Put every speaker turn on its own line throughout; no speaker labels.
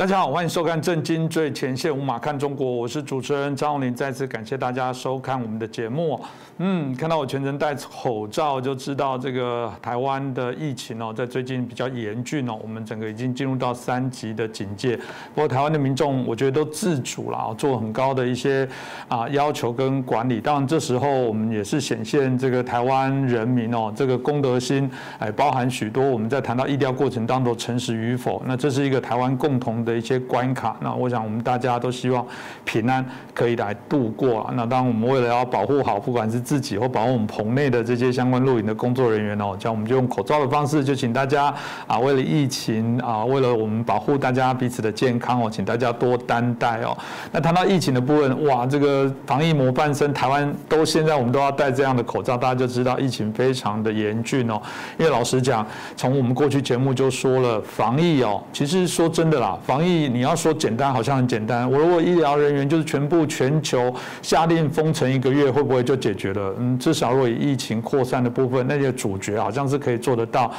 大家好，欢迎收看《震惊最前线》，无马看中国，我是主持人张宏林。再次感谢大家收看我们的节目。嗯，看到我全程戴口罩，就知道这个台湾的疫情哦，在最近比较严峻哦。我们整个已经进入到三级的警戒。不过台湾的民众，我觉得都自主了，做很高的一些啊要求跟管理。当然，这时候我们也是显现这个台湾人民哦，这个公德心，哎，包含许多我们在谈到疫调过程当中诚实与否。那这是一个台湾共同的。的一些关卡，那我想我们大家都希望平安可以来度过啊。那当然，我们为了要保护好，不管是自己或保护我们棚内的这些相关露营的工作人员哦，这样我们就用口罩的方式，就请大家啊，为了疫情啊，为了我们保护大家彼此的健康哦，请大家多担待哦。那谈到疫情的部分，哇，这个防疫模范生，台湾都现在我们都要戴这样的口罩，大家就知道疫情非常的严峻哦。因为老实讲，从我们过去节目就说了，防疫哦，其实说真的啦，防防疫你要说简单，好像很简单。我如果医疗人员就是全部全球下令封城一个月，会不会就解决了？嗯，至少如果疫情扩散的部分，那些主角好像是可以做得到。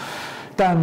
但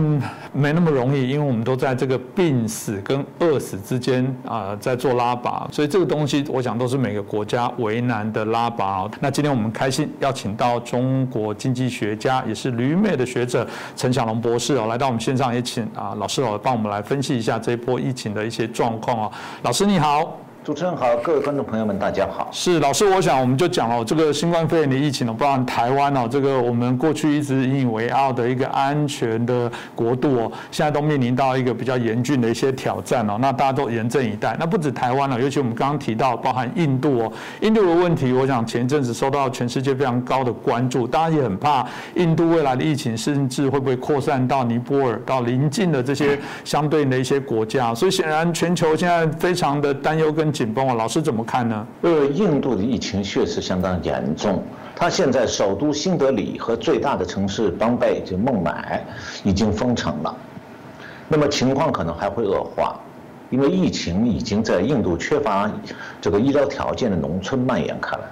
没那么容易，因为我们都在这个病死跟饿死之间啊，在做拉拔，所以这个东西我想都是每个国家为难的拉拔。那今天我们开心邀请到中国经济学家，也是旅美的学者陈小龙博士哦，来到我们线上，也请啊老师哦帮我们来分析一下这一波疫情的一些状况哦。老师你好。
主持人好，各位观众朋友们，大家好。
是老师，我想我们就讲了这个新冠肺炎的疫情呢，包含台湾哦，这个我们过去一直引以为傲的一个安全的国度哦，现在都面临到一个比较严峻的一些挑战哦。那大家都严阵以待。那不止台湾了，尤其我们刚刚提到，包含印度哦，印度的问题，我想前一阵子受到全世界非常高的关注，大家也很怕印度未来的疫情甚至会不会扩散到尼泊尔，到邻近的这些相对应的一些国家。所以显然全球现在非常的担忧跟。紧绷啊，老师怎么看呢？
呃，印度的疫情确实相当严重。他现在首都新德里和最大的城市邦贝就孟买已经封城了，那么情况可能还会恶化，因为疫情已经在印度缺乏这个医疗条件的农村蔓延开来。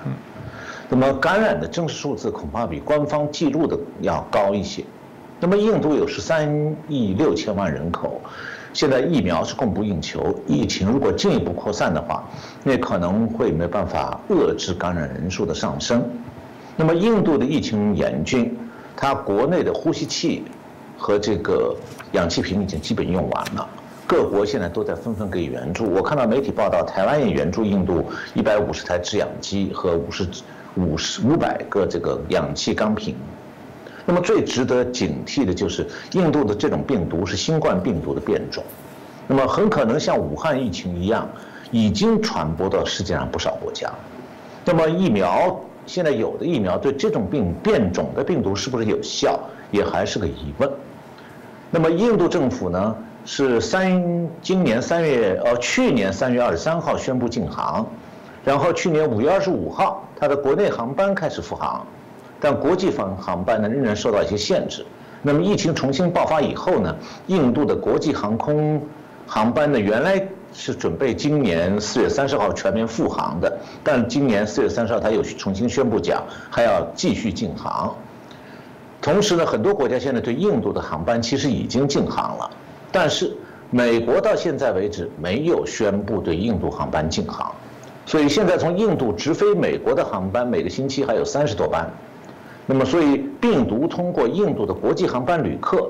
那么感染的真实数字恐怕比官方记录的要高一些。那么印度有十三亿六千万人口。现在疫苗是供不应求，疫情如果进一步扩散的话，那可能会没办法遏制感染人数的上升。那么印度的疫情严峻，它国内的呼吸器和这个氧气瓶已经基本用完了，各国现在都在纷纷给予援助。我看到媒体报道，台湾也援助印度一百五十台制氧机和五十五十五百个这个氧气钢瓶。那么最值得警惕的就是印度的这种病毒是新冠病毒的变种，那么很可能像武汉疫情一样，已经传播到世界上不少国家。那么疫苗现在有的疫苗对这种病变种的病毒是不是有效，也还是个疑问。那么印度政府呢是三今年三月呃去年三月二十三号宣布禁航，然后去年五月二十五号它的国内航班开始复航。但国际航航班呢仍然受到一些限制。那么疫情重新爆发以后呢，印度的国际航空航班呢原来是准备今年四月三十号全面复航的，但今年四月三十号他又重新宣布讲还要继续禁航。同时呢，很多国家现在对印度的航班其实已经禁航了，但是美国到现在为止没有宣布对印度航班禁航，所以现在从印度直飞美国的航班每个星期还有三十多班。那么，所以病毒通过印度的国际航班旅客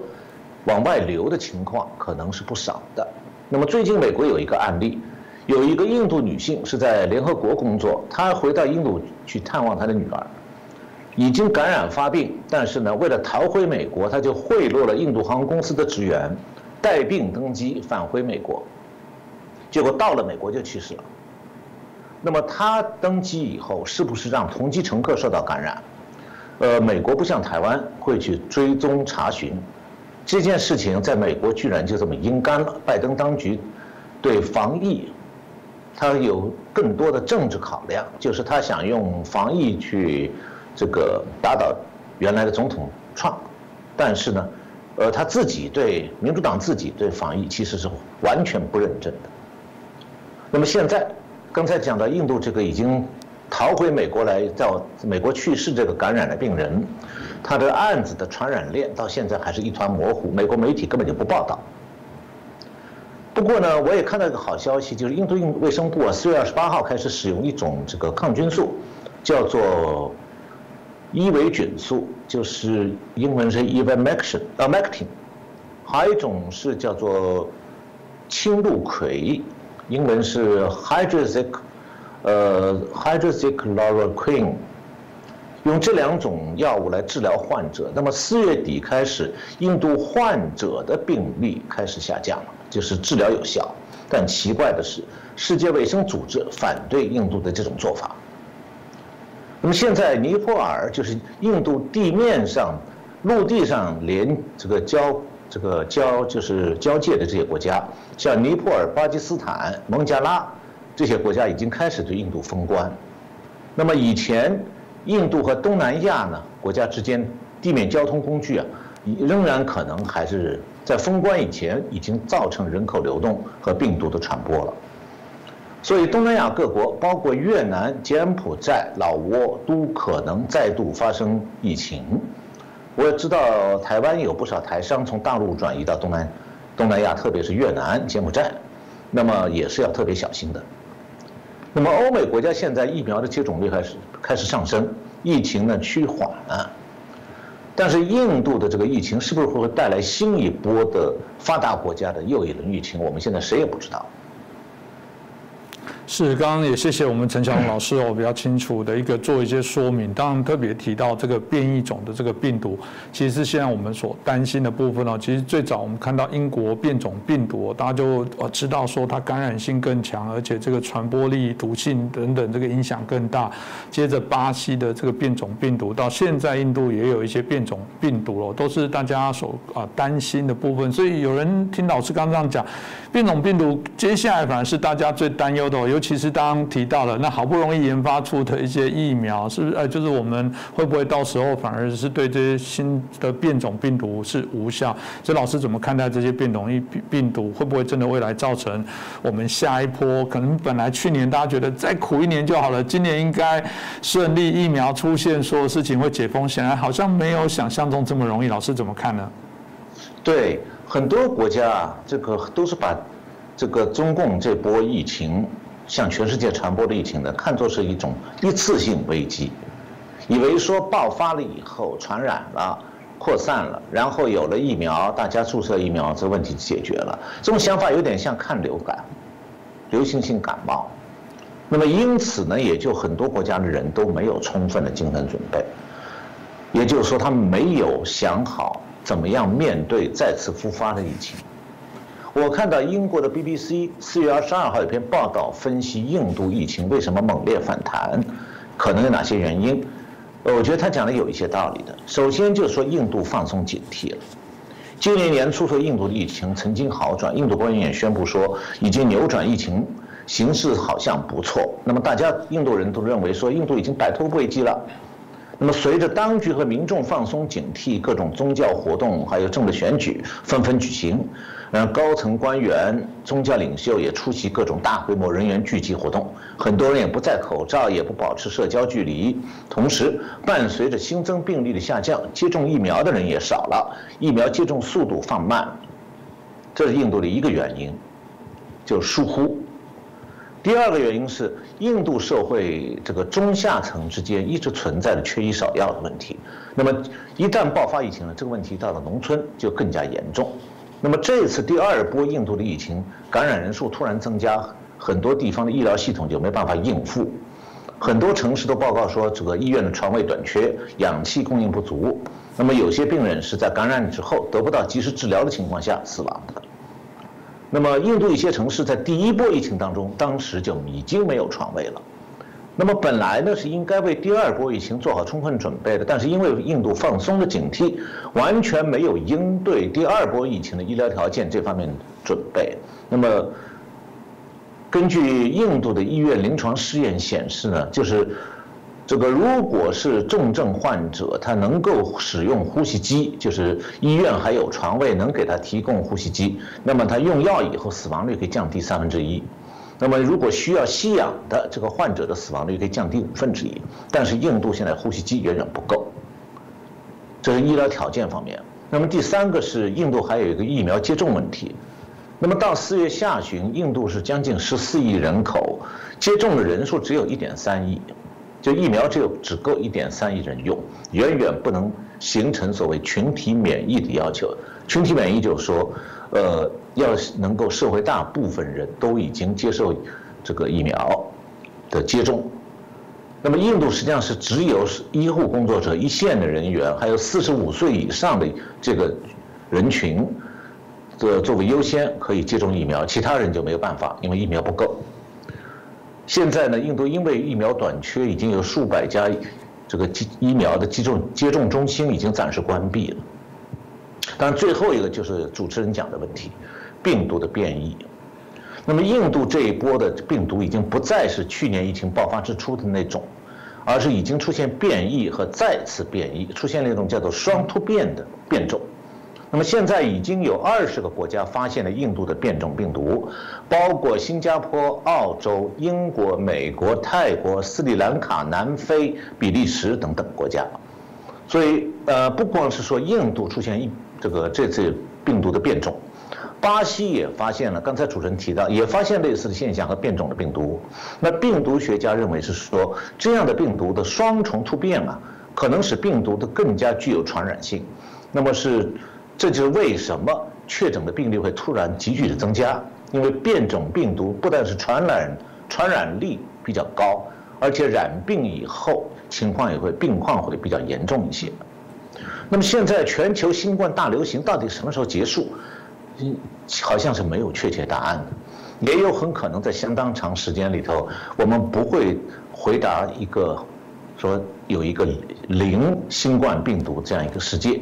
往外流的情况可能是不少的。那么，最近美国有一个案例，有一个印度女性是在联合国工作，她回到印度去探望她的女儿，已经感染发病，但是呢，为了逃回美国，她就贿赂了印度航空公司的职员，带病登机返回美国，结果到了美国就去世了。那么她登机以后，是不是让同机乘客受到感染？呃，美国不像台湾会去追踪查询，这件事情在美国居然就这么阴干了。拜登当局对防疫，他有更多的政治考量，就是他想用防疫去这个打倒原来的总统创，但是呢，呃，他自己对民主党自己对防疫其实是完全不认真的。那么现在，刚才讲到印度这个已经。逃回美国来，在美国去世这个感染的病人，他的案子的传染链到现在还是一团模糊，美国媒体根本就不报道。不过呢，我也看到一个好消息，就是印度卫生部啊，四月二十八号开始使用一种这个抗菌素，叫做伊维菌素，就是英文是 ivermectin，呃，mectin，还有一种是叫做青鹿葵，英文是 hydroxy，呃，hydroxychloroquine。用这两种药物来治疗患者，那么四月底开始，印度患者的病例开始下降了，就是治疗有效。但奇怪的是，世界卫生组织反对印度的这种做法。那么现在尼泊尔就是印度地面上、陆地上连这个交这个交就是交界的这些国家，像尼泊尔、巴基斯坦、孟加拉这些国家已经开始对印度封关。那么以前。印度和东南亚呢国家之间地面交通工具啊，仍然可能还是在封关以前已经造成人口流动和病毒的传播了。所以东南亚各国，包括越南、柬埔寨、老挝，都可能再度发生疫情。我也知道台湾有不少台商从大陆转移到东南东南亚，特别是越南、柬埔寨，那么也是要特别小心的。那么欧美国家现在疫苗的接种率开始开始上升，疫情呢趋缓了，但是印度的这个疫情是不是会带来新一波的发达国家的又一轮疫情？我们现在谁也不知道。
是，刚刚也谢谢我们陈晓龙老师哦，比较清楚的一个做一些说明。当然特别提到这个变异种的这个病毒，其实是现在我们所担心的部分哦。其实最早我们看到英国变种病毒，大家就呃知道说它感染性更强，而且这个传播力、毒性等等这个影响更大。接着巴西的这个变种病毒，到现在印度也有一些变种病毒了，都是大家所啊担心的部分。所以有人听老师刚刚这样讲，变种病毒接下来反而是大家最担忧的哦。尤其是刚刚提到了，那好不容易研发出的一些疫苗，是不是？呃，就是我们会不会到时候反而是对这些新的变种病毒是无效？所以老师怎么看待这些变种疫病毒？会不会真的未来造成我们下一波？可能本来去年大家觉得再苦一年就好了，今年应该顺利疫苗出现，所有事情会解封，显然好像没有想象中这么容易。老师怎么看呢？
对，很多国家啊，这个都是把这个中共这波疫情。向全世界传播的疫情呢，看作是一种一次性危机，以为说爆发了以后传染了、扩散了，然后有了疫苗，大家注射疫苗，这问题解决了。这种想法有点像看流感、流行性感冒。那么因此呢，也就很多国家的人都没有充分的精神准备，也就是说，他们没有想好怎么样面对再次复发的疫情。我看到英国的 BBC 四月二十二号有篇报道，分析印度疫情为什么猛烈反弹，可能有哪些原因？我觉得他讲的有一些道理的。首先就是说，印度放松警惕了。今年年初说印度的疫情曾经好转，印度官员也宣布说已经扭转疫情形势，好像不错。那么大家印度人都认为说印度已经摆脱危机了。那么随着当局和民众放松警惕，各种宗教活动还有政治选举纷纷举行。然后高层官员、宗教领袖也出席各种大规模人员聚集活动，很多人也不戴口罩，也不保持社交距离。同时，伴随着新增病例的下降，接种疫苗的人也少了，疫苗接种速度放慢，这是印度的一个原因，就是疏忽。第二个原因是印度社会这个中下层之间一直存在着缺医少药的问题。那么一旦爆发疫情了，这个问题到了农村就更加严重。那么这次第二波印度的疫情感染人数突然增加，很多地方的医疗系统就没办法应付，很多城市都报告说这个医院的床位短缺，氧气供应不足。那么有些病人是在感染之后得不到及时治疗的情况下死亡的。那么印度一些城市在第一波疫情当中，当时就已经没有床位了。那么本来呢是应该为第二波疫情做好充分准备的，但是因为印度放松了警惕，完全没有应对第二波疫情的医疗条件这方面准备。那么根据印度的医院临床试验显示呢，就是这个如果是重症患者，他能够使用呼吸机，就是医院还有床位能给他提供呼吸机，那么他用药以后死亡率可以降低三分之一。那么，如果需要吸氧的这个患者的死亡率可以降低五分之一，但是印度现在呼吸机远远不够，这是医疗条件方面。那么第三个是印度还有一个疫苗接种问题，那么到四月下旬，印度是将近十四亿人口，接种的人数只有一点三亿，就疫苗只有只够一点三亿人用，远远不能形成所谓群体免疫的要求。群体免疫就是说，呃，要能够社会大部分人都已经接受这个疫苗的接种。那么印度实际上是只有医护工作者、一线的人员，还有四十五岁以上的这个人群。的作为优先可以接种疫苗，其他人就没有办法，因为疫苗不够。现在呢，印度因为疫苗短缺，已经有数百家这个疫苗的接种接种中心已经暂时关闭了。当然，最后一个就是主持人讲的问题，病毒的变异。那么，印度这一波的病毒已经不再是去年疫情爆发之初的那种，而是已经出现变异和再次变异，出现了一种叫做双突变的变种。那么现在已经有二十个国家发现了印度的变种病毒，包括新加坡、澳洲、英国、美国、泰国、斯里兰卡、南非、比利时等等国家。所以，呃，不光是说印度出现一这个这次病毒的变种，巴西也发现了。刚才主持人提到，也发现类似的现象和变种的病毒。那病毒学家认为是说，这样的病毒的双重突变啊，可能使病毒的更加具有传染性。那么是。这就是为什么确诊的病例会突然急剧的增加，因为变种病毒不但是传染传染力比较高，而且染病以后情况也会病况会比较严重一些。那么现在全球新冠大流行到底什么时候结束？嗯，好像是没有确切答案的，也有很可能在相当长时间里头，我们不会回答一个说有一个零新冠病毒这样一个世界。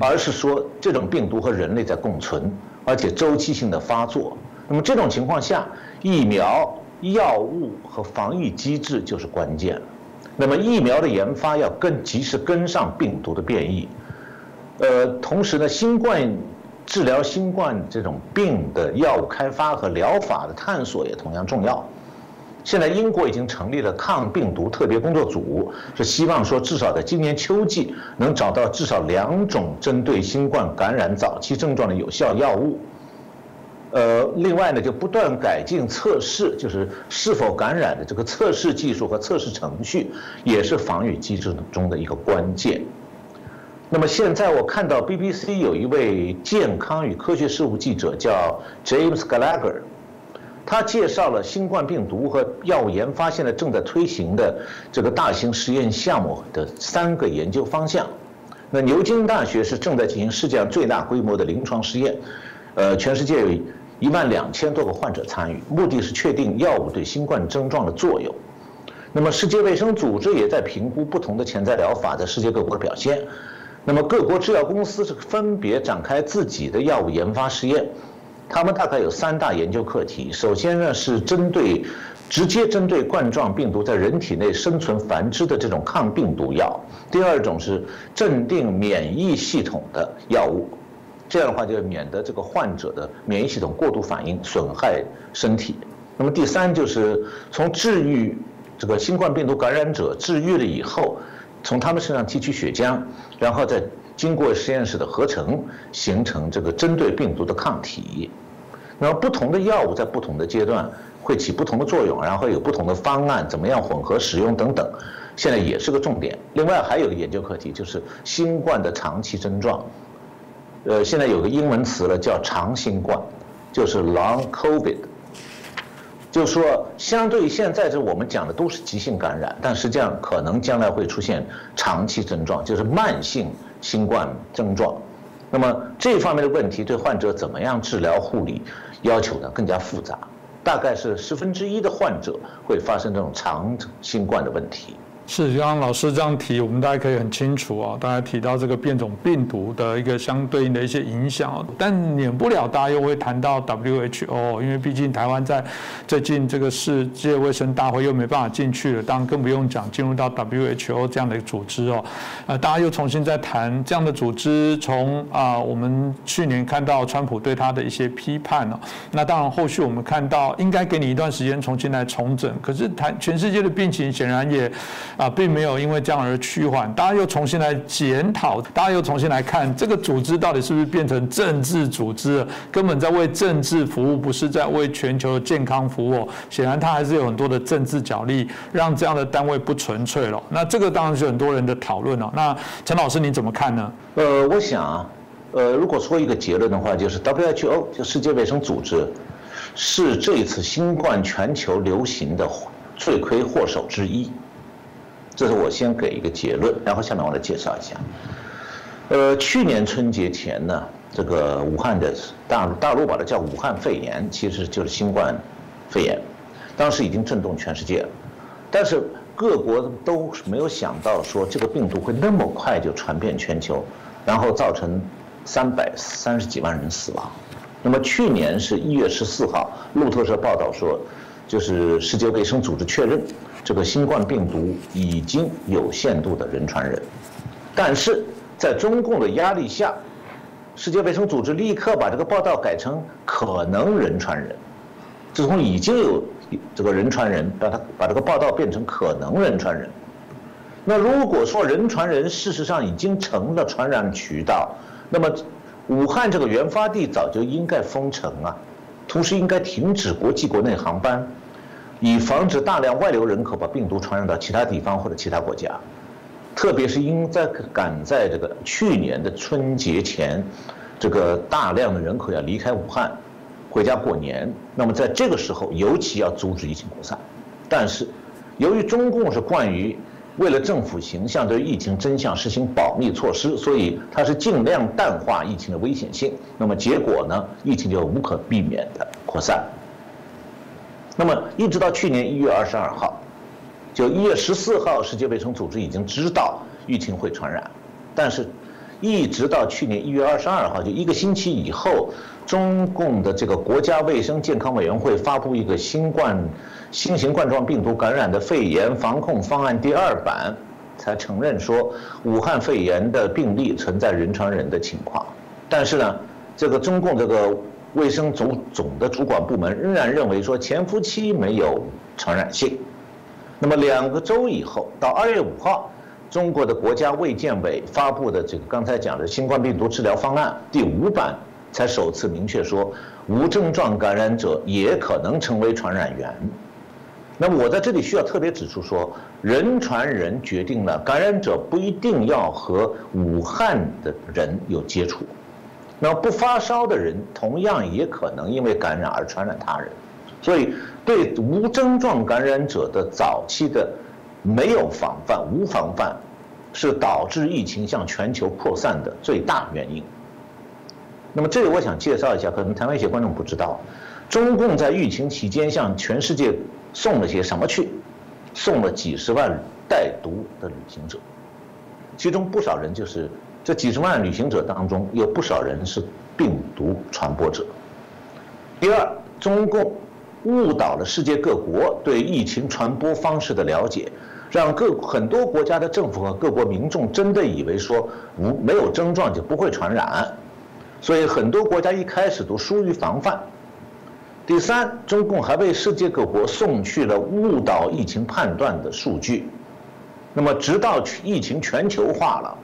而是说这种病毒和人类在共存，而且周期性的发作。那么这种情况下，疫苗、药物和防御机制就是关键。那么疫苗的研发要跟及时跟上病毒的变异。呃，同时呢，新冠治疗新冠这种病的药物开发和疗法的探索也同样重要。现在英国已经成立了抗病毒特别工作组，是希望说至少在今年秋季能找到至少两种针对新冠感染早期症状的有效药物。呃，另外呢，就不断改进测试，就是是否感染的这个测试技术和测试程序，也是防御机制中的一个关键。那么现在我看到 BBC 有一位健康与科学事务记者叫 James Gallagher。他介绍了新冠病毒和药物研发现在正在推行的这个大型实验项目的三个研究方向。那牛津大学是正在进行世界上最大规模的临床试验，呃，全世界有一万两千多个患者参与，目的是确定药物对新冠症状的作用。那么世界卫生组织也在评估不同的潜在疗法在世界各国的表现。那么各国制药公司是分别展开自己的药物研发实验。他们大概有三大研究课题。首先呢，是针对直接针对冠状病毒在人体内生存繁殖的这种抗病毒药；第二种是镇定免疫系统的药物，这样的话就免得这个患者的免疫系统过度反应损害身体。那么第三就是从治愈这个新冠病毒感染者治愈了以后，从他们身上提取血浆，然后再。经过实验室的合成，形成这个针对病毒的抗体。那么不同的药物在不同的阶段会起不同的作用，然后有不同的方案，怎么样混合使用等等，现在也是个重点。另外还有个研究课题就是新冠的长期症状。呃，现在有个英文词了，叫长新冠，就是 Long COVID。就是说，相对于现在这我们讲的都是急性感染，但实际上可能将来会出现长期症状，就是慢性。新冠症状，那么这方面的问题对患者怎么样治疗护理要求呢更加复杂，大概是十分之一的患者会发生这种长新冠的问题。
是，刚刚老师这样提，我们大家可以很清楚啊。大家提到这个变种病毒的一个相对应的一些影响，但免不了大家又会谈到 WHO，因为毕竟台湾在最近这个世界卫生大会又没办法进去了，当然更不用讲进入到 WHO 这样的一个组织哦。呃，大家又重新在谈这样的组织，从啊我们去年看到川普对他的一些批判哦，那当然后续我们看到应该给你一段时间重新来重整，可是谈全世界的病情显然也。啊，并没有因为这样而趋缓。大家又重新来检讨，大家又重新来看这个组织到底是不是变成政治组织了？根本在为政治服务，不是在为全球的健康服务。显然，它还是有很多的政治角力，让这样的单位不纯粹了。那这个当然是很多人的讨论了。那陈老师，你怎么看呢？
呃，我想，呃，如果说一个结论的话，就是 WHO 就世界卫生组织。是这一次新冠全球流行的罪魁祸首之一，这是我先给一个结论，然后下面我来介绍一下。呃，去年春节前呢，这个武汉的大大陆把它叫武汉肺炎，其实就是新冠肺炎，当时已经震动全世界了，但是各国都没有想到说这个病毒会那么快就传遍全球，然后造成三百三十几万人死亡。那么去年是一月十四号，路透社报道说，就是世界卫生组织确认，这个新冠病毒已经有限度的人传人，但是在中共的压力下，世界卫生组织立刻把这个报道改成可能人传人，自从已经有这个人传人，把它把这个报道变成可能人传人。那如果说人传人事实上已经成了传染渠道，那么。武汉这个原发地早就应该封城啊，同时应该停止国际国内航班，以防止大量外流人口把病毒传染到其他地方或者其他国家。特别是应在赶在这个去年的春节前，这个大量的人口要离开武汉，回家过年，那么在这个时候尤其要阻止疫情扩散。但是，由于中共是惯于。为了政府形象对疫情真相实行保密措施，所以它是尽量淡化疫情的危险性。那么结果呢？疫情就无可避免的扩散。那么一直到去年一月二十二号，就一月十四号，世界卫生组织已经知道疫情会传染，但是，一直到去年一月二十二号，就一个星期以后，中共的这个国家卫生健康委员会发布一个新冠。新型冠状病毒感染的肺炎防控方案第二版，才承认说武汉肺炎的病例存在人传人的情况。但是呢，这个中共这个卫生总总的主管部门仍然认为说潜伏期没有传染性。那么两个周以后，到二月五号，中国的国家卫健委发布的这个刚才讲的新冠病毒治疗方案第五版，才首次明确说无症状感染者也可能成为传染源。那么我在这里需要特别指出说，人传人决定了感染者不一定要和武汉的人有接触，那不发烧的人同样也可能因为感染而传染他人，所以对无症状感染者的早期的没有防范、无防范，是导致疫情向全球扩散的最大原因。那么这里我想介绍一下，可能台湾一些观众不知道，中共在疫情期间向全世界。送了些什么去？送了几十万带毒的旅行者，其中不少人就是这几十万旅行者当中有不少人是病毒传播者。第二，中共误导了世界各国对疫情传播方式的了解，让各很多国家的政府和各国民众真的以为说无没有症状就不会传染，所以很多国家一开始都疏于防范。第三，中共还为世界各国送去了误导疫情判断的数据。那么，直到疫情全球化了，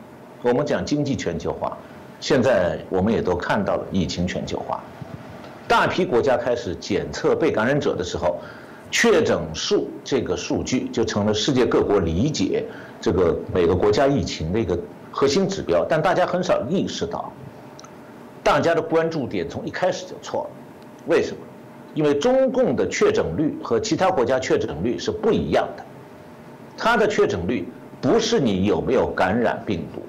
我们讲经济全球化，现在我们也都看到了疫情全球化。大批国家开始检测被感染者的时候，确诊数这个数据就成了世界各国理解这个每个国家疫情的一个核心指标。但大家很少意识到，大家的关注点从一开始就错了。为什么？因为中共的确诊率和其他国家确诊率是不一样的，它的确诊率不是你有没有感染病毒，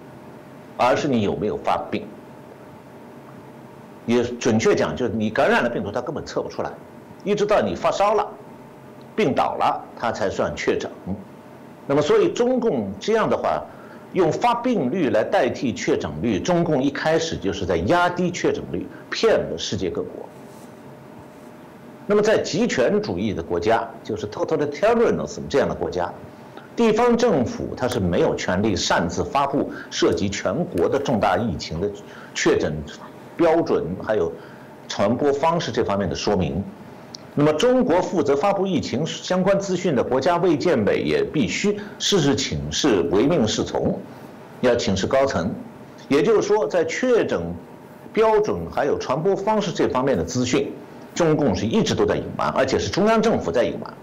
而是你有没有发病。也准确讲，就是你感染了病毒，它根本测不出来，一直到你发烧了、病倒了，它才算确诊。那么，所以中共这样的话，用发病率来代替确诊率，中共一开始就是在压低确诊率，骗了世界各国。那么，在集权主义的国家，就是 totalitarianism 这样的国家，地方政府它是没有权利擅自发布涉及全国的重大疫情的确诊标准，还有传播方式这方面的说明。那么，中国负责发布疫情相关资讯的国家卫健委也必须事事请示唯命是从，要请示高层。也就是说，在确诊标准还有传播方式这方面的资讯，中共是一直都在隐瞒，而且是中央政府在隐瞒。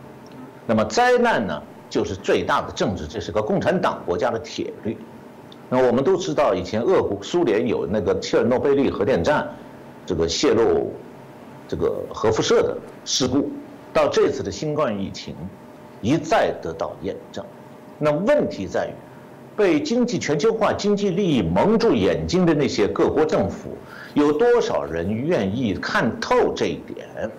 那么灾难呢，就是最大的政治，这是个共产党国家的铁律。那我们都知道，以前俄国、苏联有那个切尔诺贝利核电站这个泄露。这个核辐射的事故，到这次的新冠疫情，一再得到验证。那问题在于，被经济全球化、经济利益蒙住眼睛的那些各国政府，有多少人愿意看透这一点？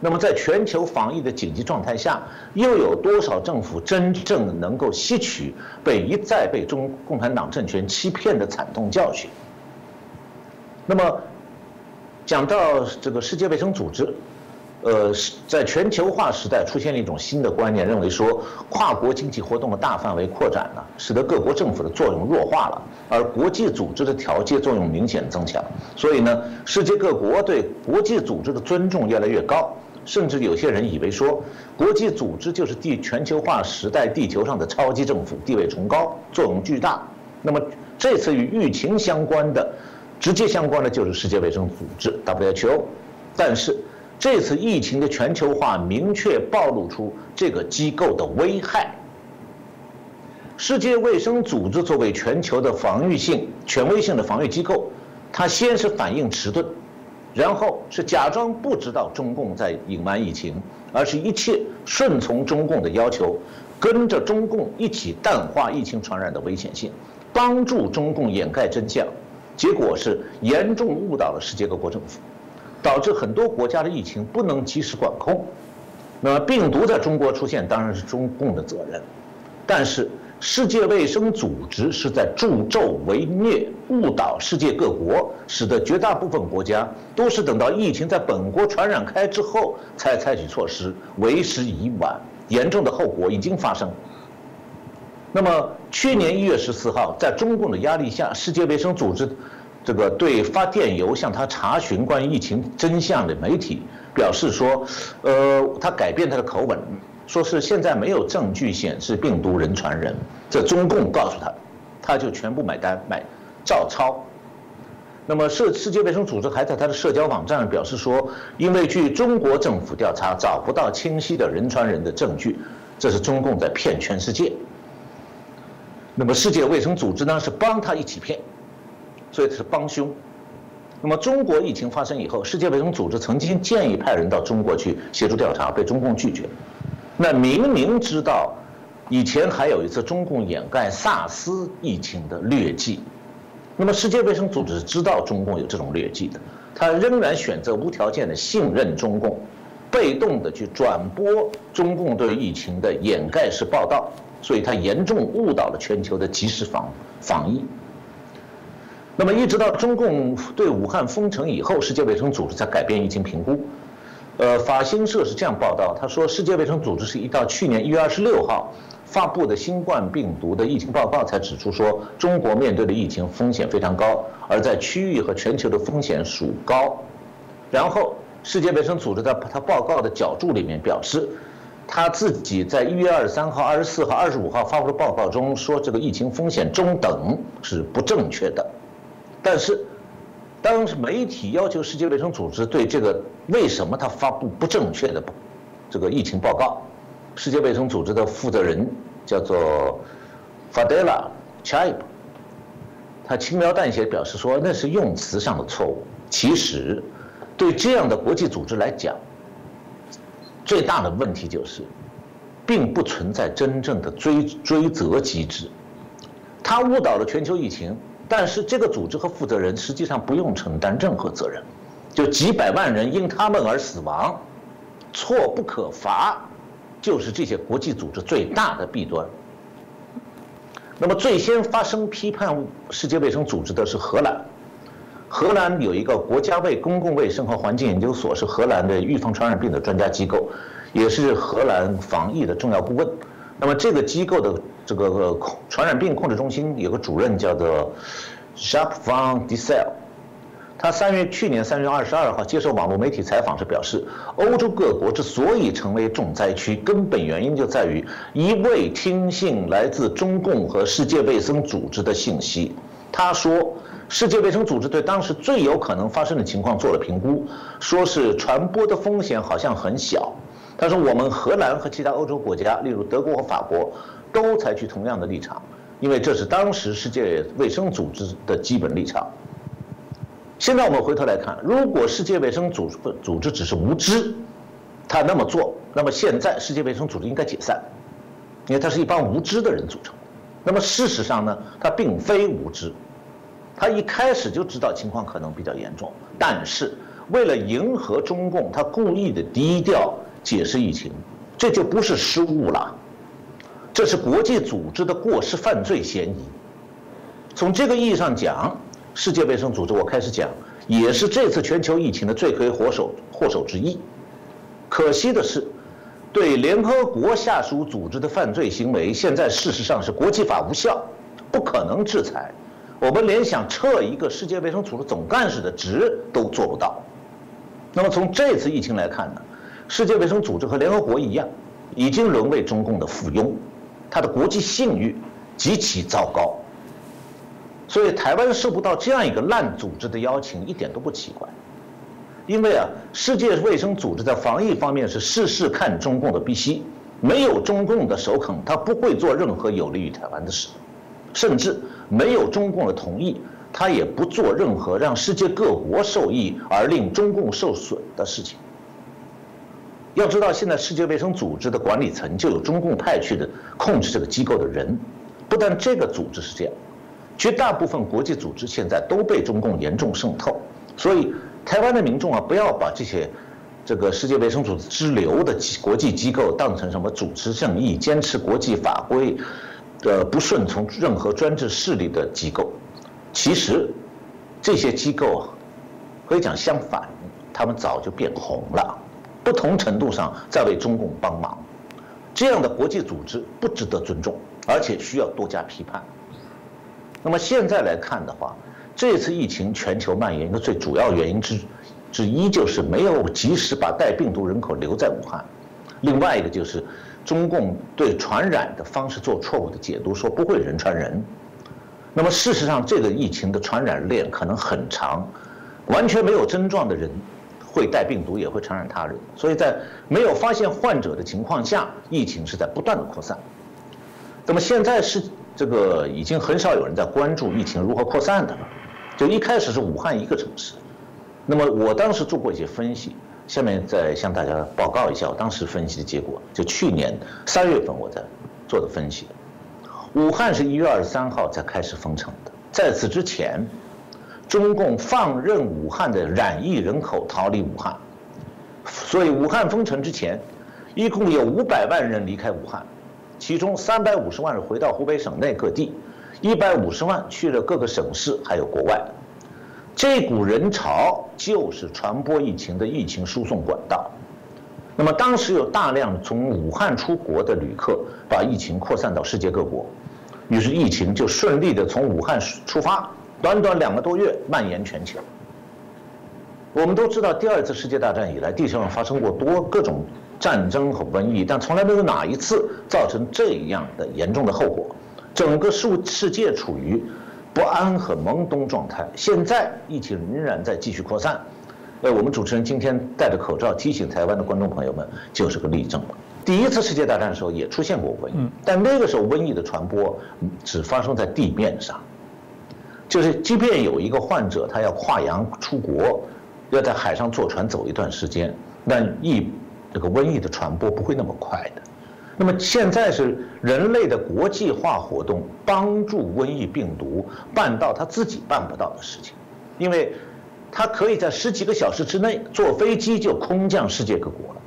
那么，在全球防疫的紧急状态下，又有多少政府真正能够吸取被一再被中共产党政权欺骗的惨痛教训？那么？讲到这个世界卫生组织，呃，在全球化时代出现了一种新的观念，认为说跨国经济活动的大范围扩展呢，使得各国政府的作用弱化了，而国际组织的调节作用明显增强。所以呢，世界各国对国际组织的尊重越来越高，甚至有些人以为说，国际组织就是地全球化时代地球上的超级政府，地位崇高，作用巨大。那么这次与疫情相关的。直接相关的就是世界卫生组织 WHO，但是这次疫情的全球化明确暴露出这个机构的危害。世界卫生组织作为全球的防御性、权威性的防御机构，它先是反应迟钝，然后是假装不知道中共在隐瞒疫情，而是一切顺从中共的要求，跟着中共一起淡化疫情传染的危险性，帮助中共掩盖真相。结果是严重误导了世界各国政府，导致很多国家的疫情不能及时管控。那么病毒在中国出现当然是中共的责任，但是世界卫生组织是在助纣为虐，误导世界各国，使得绝大部分国家都是等到疫情在本国传染开之后才采取措施，为时已晚，严重的后果已经发生。那么，去年一月十四号，在中共的压力下，世界卫生组织这个对发电邮向他查询关于疫情真相的媒体表示说，呃，他改变他的口吻，说是现在没有证据显示病毒人传人，这中共告诉他，他就全部买单买照抄。那么，世世界卫生组织还在他的社交网站上表示说，因为据中国政府调查找不到清晰的人传人的证据，这是中共在骗全世界。那么世界卫生组织呢是帮他一起骗，所以他是帮凶。那么中国疫情发生以后，世界卫生组织曾经建议派人到中国去协助调查，被中共拒绝。那明明知道以前还有一次中共掩盖萨斯疫情的劣迹，那么世界卫生组织知道中共有这种劣迹的，他仍然选择无条件的信任中共，被动的去转播中共对疫情的掩盖式报道。所以它严重误导了全球的及时防防疫。那么一直到中共对武汉封城以后，世界卫生组织才改变疫情评估。呃，法新社是这样报道，他说世界卫生组织是一到去年一月二十六号发布的新冠病毒的疫情报告才指出说，中国面对的疫情风险非常高，而在区域和全球的风险属高。然后世界卫生组织在他报告的角注里面表示。他自己在一月二十三号、二十四号、二十五号发布的报告中说，这个疫情风险中等是不正确的。但是，当媒体要求世界卫生组织对这个为什么他发布不正确的这个疫情报告，世界卫生组织的负责人叫做 Fadela Chaib，他轻描淡写表示说那是用词上的错误。其实，对这样的国际组织来讲，最大的问题就是，并不存在真正的追追责机制。他误导了全球疫情，但是这个组织和负责人实际上不用承担任何责任。就几百万人因他们而死亡，错不可罚，就是这些国际组织最大的弊端。那么最先发生批判世界卫生组织的是荷兰。荷兰有一个国家卫公共卫生和环境研究所，是荷兰的预防传染病的专家机构，也是荷兰防疫的重要顾问。那么这个机构的这个传染病控制中心有个主任叫做 Sharp van Dissel，他三月去年三月二十二号接受网络媒体采访时表示，欧洲各国之所以成为重灾区，根本原因就在于一味听信来自中共和世界卫生组织的信息。他说，世界卫生组织对当时最有可能发生的情况做了评估，说是传播的风险好像很小。他说，我们荷兰和其他欧洲国家，例如德国和法国，都采取同样的立场，因为这是当时世界卫生组织的基本立场。现在我们回头来看，如果世界卫生组组织只是无知，他那么做，那么现在世界卫生组织应该解散，因为它是一帮无知的人组成。那么事实上呢，他并非无知，他一开始就知道情况可能比较严重，但是为了迎合中共，他故意的低调解释疫情，这就不是失误了，这是国际组织的过失犯罪嫌疑。从这个意义上讲。世界卫生组织，我开始讲，也是这次全球疫情的罪魁祸首祸首之一。可惜的是，对联合国下属组织的犯罪行为，现在事实上是国际法无效，不可能制裁。我们连想撤一个世界卫生组织总干事的职都做不到。那么从这次疫情来看呢，世界卫生组织和联合国一样，已经沦为中共的附庸，它的国际信誉极其糟糕。所以台湾受不到这样一个烂组织的邀请，一点都不奇怪。因为啊，世界卫生组织在防疫方面是事事看中共的鼻息，没有中共的首肯，他不会做任何有利于台湾的事，甚至没有中共的同意，他也不做任何让世界各国受益而令中共受损的事情。要知道，现在世界卫生组织的管理层就有中共派去的控制这个机构的人，不但这个组织是这样。绝大部分国际组织现在都被中共严重渗透，所以台湾的民众啊，不要把这些这个世界卫生组织支流的国际机构当成什么主持正义、坚持国际法规、呃不顺从任何专制势力的机构。其实这些机构啊，可以讲相反，他们早就变红了，不同程度上在为中共帮忙。这样的国际组织不值得尊重，而且需要多加批判。那么现在来看的话，这次疫情全球蔓延的最主要原因之之一就是没有及时把带病毒人口留在武汉，另外一个就是中共对传染的方式做错误的解读，说不会人传人。那么事实上，这个疫情的传染链可能很长，完全没有症状的人会带病毒，也会传染他人。所以在没有发现患者的情况下，疫情是在不断的扩散。那么现在是。这个已经很少有人在关注疫情如何扩散的了，就一开始是武汉一个城市，那么我当时做过一些分析，下面再向大家报告一下我当时分析的结果。就去年三月份我在做的分析，武汉是一月二十三号才开始封城的，在此之前，中共放任武汉的染疫人口逃离武汉，所以武汉封城之前，一共有五百万人离开武汉。其中三百五十万人回到湖北省内各地，一百五十万去了各个省市，还有国外。这股人潮就是传播疫情的疫情输送管道。那么当时有大量从武汉出国的旅客，把疫情扩散到世界各国，于是疫情就顺利的从武汉出发，短短两个多月蔓延全球。我们都知道，第二次世界大战以来，地球上发生过多各种。战争和瘟疫，但从来没有哪一次造成这样的严重的后果。整个世世界处于不安和懵懂状态。现在疫情仍然在继续扩散。呃，我们主持人今天戴着口罩提醒台湾的观众朋友们，就是个例证。第一次世界大战的时候也出现过瘟疫，但那个时候瘟疫的传播只发生在地面上，就是即便有一个患者他要跨洋出国，要在海上坐船走一段时间，但疫这个瘟疫的传播不会那么快的，那么现在是人类的国际化活动帮助瘟疫病毒办到他自己办不到的事情，因为，他可以在十几个小时之内坐飞机就空降世界各国了。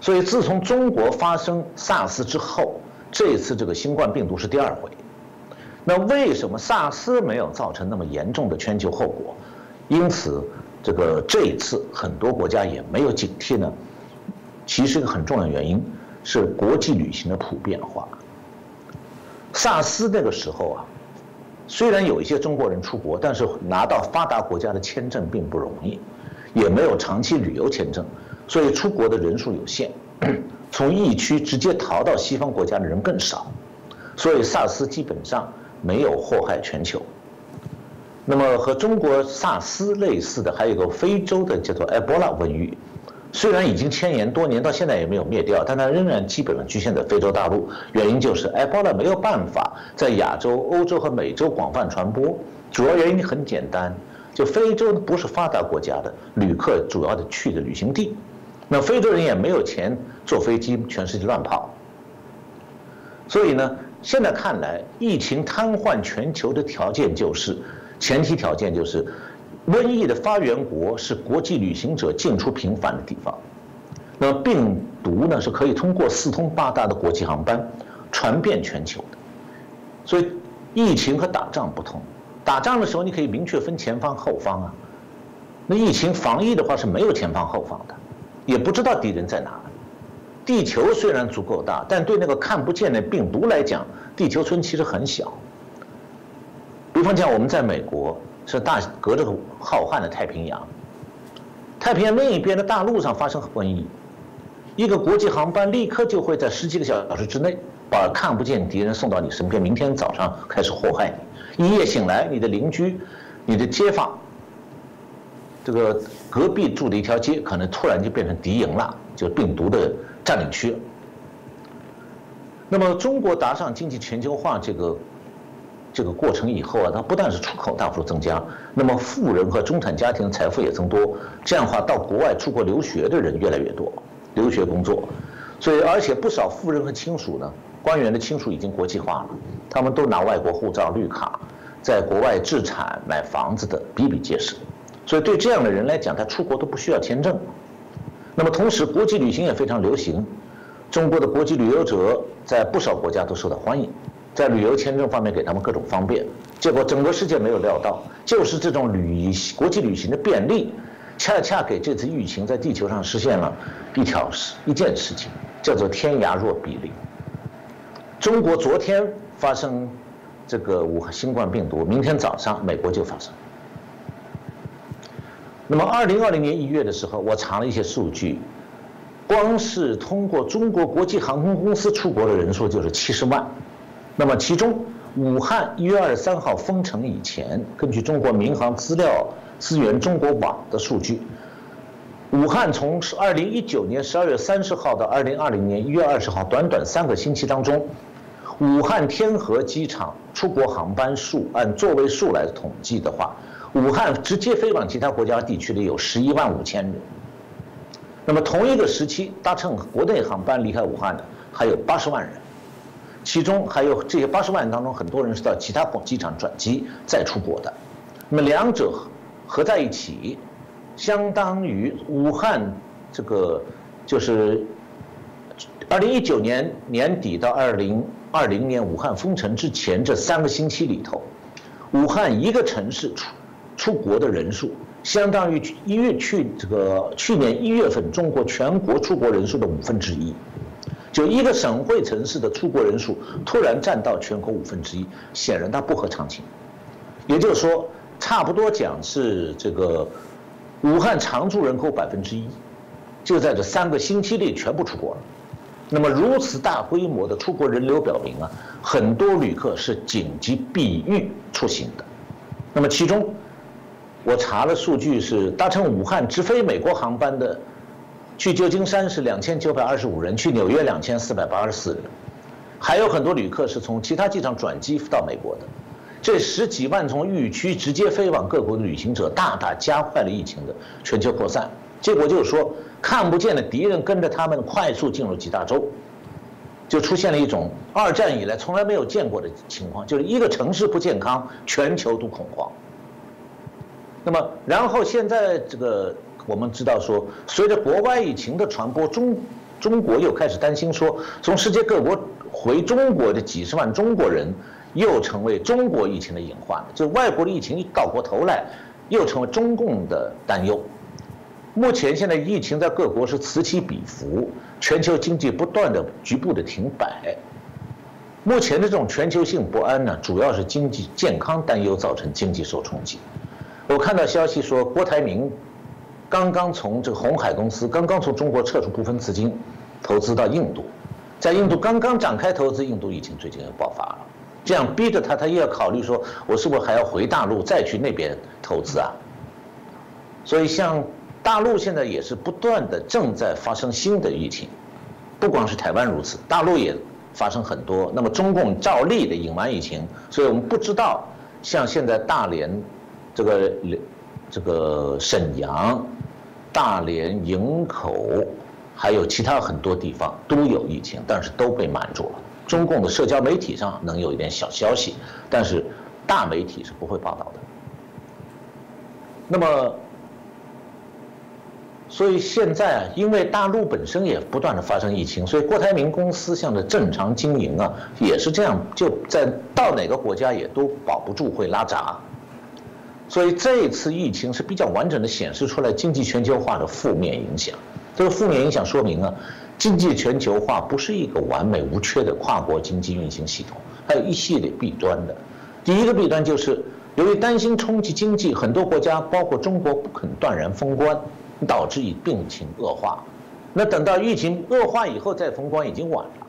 所以自从中国发生 SARS 之后，这次这个新冠病毒是第二回。那为什么萨斯没有造成那么严重的全球后果？因此，这个这一次很多国家也没有警惕呢。其实一个很重要的原因是国际旅行的普遍化。萨斯那个时候啊，虽然有一些中国人出国，但是拿到发达国家的签证并不容易，也没有长期旅游签证，所以出国的人数有限。从疫区直接逃到西方国家的人更少，所以萨斯基本上没有祸害全球。那么和中国萨斯类似的，还有一个非洲的叫做埃博拉瘟疫，虽然已经迁延多年，到现在也没有灭掉，但它仍然基本上局限在非洲大陆。原因就是埃博拉没有办法在亚洲、欧洲和美洲广泛传播。主要原因很简单，就非洲不是发达国家的旅客主要的去的旅行地，那非洲人也没有钱坐飞机全世界乱跑。所以呢，现在看来，疫情瘫痪全球的条件就是。前提条件就是，瘟疫的发源国是国际旅行者进出频繁的地方。那病毒呢是可以通过四通八达的国际航班传遍全球的。所以疫情和打仗不同，打仗的时候你可以明确分前方后方啊。那疫情防疫的话是没有前方后方的，也不知道敌人在哪。地球虽然足够大，但对那个看不见的病毒来讲，地球村其实很小。比方讲，我们在美国是大隔着个浩瀚的太平洋，太平洋另一边的大陆上发生瘟疫，一个国际航班立刻就会在十几个小时之内把看不见敌人送到你身边，明天早上开始祸害你。一夜醒来，你的邻居、你的街坊、这个隔壁住的一条街，可能突然就变成敌营了，就病毒的占领区。那么，中国搭上经济全球化这个。这个过程以后啊，它不但是出口大幅度增加，那么富人和中产家庭财富也增多。这样的话，到国外出国留学的人越来越多，留学工作，所以而且不少富人和亲属呢，官员的亲属已经国际化了，他们都拿外国护照、绿卡，在国外置产、买房子的比比皆是。所以对这样的人来讲，他出国都不需要签证。那么同时，国际旅行也非常流行，中国的国际旅游者在不少国家都受到欢迎。在旅游签证方面给他们各种方便，结果整个世界没有料到，就是这种旅国际旅行的便利，恰恰给这次疫情在地球上实现了一条事一件事情，叫做天涯若比邻。中国昨天发生这个武汉新冠病毒，明天早上美国就发生。那么，二零二零年一月的时候，我查了一些数据，光是通过中国国际航空公司出国的人数就是七十万。那么，其中武汉一月二十三号封城以前，根据中国民航资料资源中国网的数据，武汉从二零一九年十二月三十号到二零二零年一月二十号，短短三个星期当中，武汉天河机场出国航班数按座位数来统计的话，武汉直接飞往其他国家地区的有十一万五千人。那么同一个时期搭乘国内航班离开武汉的还有八十万人。其中还有这些八十万人当中，很多人是到其他机场转机再出国的。那么两者合在一起，相当于武汉这个就是二零一九年年底到二零二零年武汉封城之前这三个星期里头，武汉一个城市出出国的人数，相当于一月去这个去年一月份中国全国出国人数的五分之一。就一个省会城市的出国人数突然占到全国五分之一，显然它不合常情。也就是说，差不多讲是这个武汉常住人口百分之一，就在这三个星期内全部出国了。那么如此大规模的出国人流表明啊，很多旅客是紧急避孕出行的。那么其中，我查了数据是搭乘武汉直飞美国航班的。去旧金山是两千九百二十五人，去纽约两千四百八十四人，还有很多旅客是从其他机场转机到美国的。这十几万从疫区直接飞往各国的旅行者，大大加快了疫情的全球扩散。结果就是说，看不见的敌人跟着他们快速进入几大洲，就出现了一种二战以来从来没有见过的情况，就是一个城市不健康，全球都恐慌。那么，然后现在这个。我们知道说，随着国外疫情的传播，中中国又开始担心说，从世界各国回中国的几十万中国人，又成为中国疫情的隐患。就外国的疫情一倒过头来，又成为中共的担忧。目前现在疫情在各国是此起彼伏，全球经济不断的局部的停摆。目前的这种全球性不安呢，主要是经济健康担忧造成经济受冲击。我看到消息说，郭台铭刚刚从这个红海公司刚刚从中国撤出部分资金，投资到印度，在印度刚刚展开投资，印度疫情最近又爆发了，这样逼着他，他又要考虑说，我是不是还要回大陆再去那边投资啊？所以，像大陆现在也是不断的正在发生新的疫情，不光是台湾如此，大陆也。发生很多，那么中共照例的隐瞒疫情，所以我们不知道，像现在大连，这个这个沈阳、大连、营口，还有其他很多地方都有疫情，但是都被瞒住了。中共的社交媒体上能有一点小消息，但是大媒体是不会报道的。那么。所以现在啊，因为大陆本身也不断的发生疫情，所以郭台铭公司像的正常经营啊，也是这样，就在到哪个国家也都保不住会拉闸。所以这一次疫情是比较完整的显示出来经济全球化的负面影响。这个负面影响说明啊，经济全球化不是一个完美无缺的跨国经济运行系统，还有一系列弊端的。第一个弊端就是，由于担心冲击经济，很多国家包括中国不肯断然封关。导致以病情恶化，那等到疫情恶化以后再封关已经晚了。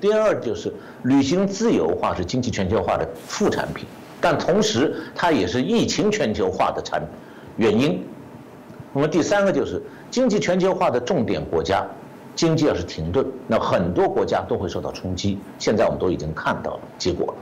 第二就是旅行自由化是经济全球化的副产品，但同时它也是疫情全球化的产原因。那么第三个就是经济全球化的重点国家，经济要是停顿，那很多国家都会受到冲击。现在我们都已经看到了结果了。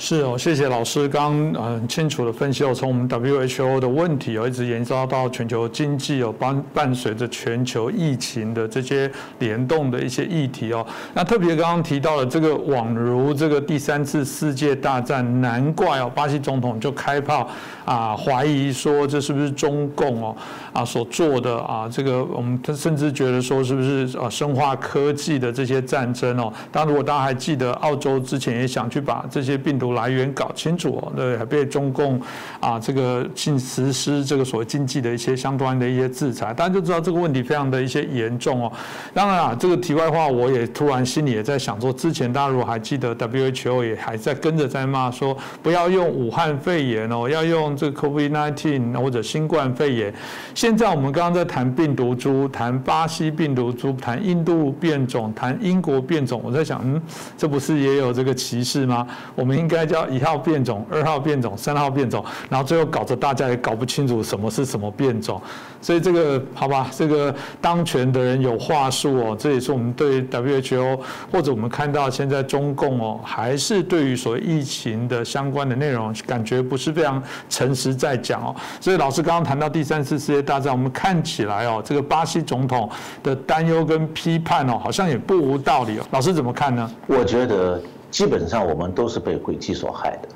是哦，谢谢老师刚很清楚的分析哦，从我们 WHO 的问题哦，一直延烧到全球经济哦，伴伴随着全球疫情的这些联动的一些议题哦，那特别刚刚提到了这个宛如这个第三次世界大战，难怪哦，巴西总统就开炮啊，怀疑说这是不是中共哦啊所做的啊，这个我们他甚至觉得说是不是啊生化科技的这些战争哦，当如果大家还记得，澳洲之前也想去把这些病毒。来源搞清楚哦，对，还被中共啊这个进实施这个所谓经济的一些相关的一些制裁，大家就知道这个问题非常的一些严重哦。当然啊，这个题外话，我也突然心里也在想说，之前大家如果还记得 WHO 也还在跟着在骂说，不要用武汉肺炎哦，要用这个 COVID-19 或者新冠肺炎。现在我们刚刚在谈病毒株，谈巴西病毒株，谈印度变种，谈英国变种，我在想，嗯，这不是也有这个歧视吗？我们应该。该叫一号变种、二号变种、三号变种，然后最后搞得大家也搞不清楚什么是什么变种，所以这个好吧，这个当权的人有话术哦，这也是我们对 WHO 或者我们看到现在中共哦，还是对于所谓疫情的相关的内容，感觉不是非常诚实在讲哦。所以老师刚刚谈到第三次世界大战，我们看起来哦，这个巴西总统的担忧跟批判哦，好像也不无道理哦。老师怎么看呢？
我觉得。基本上我们都是被诡计所害的。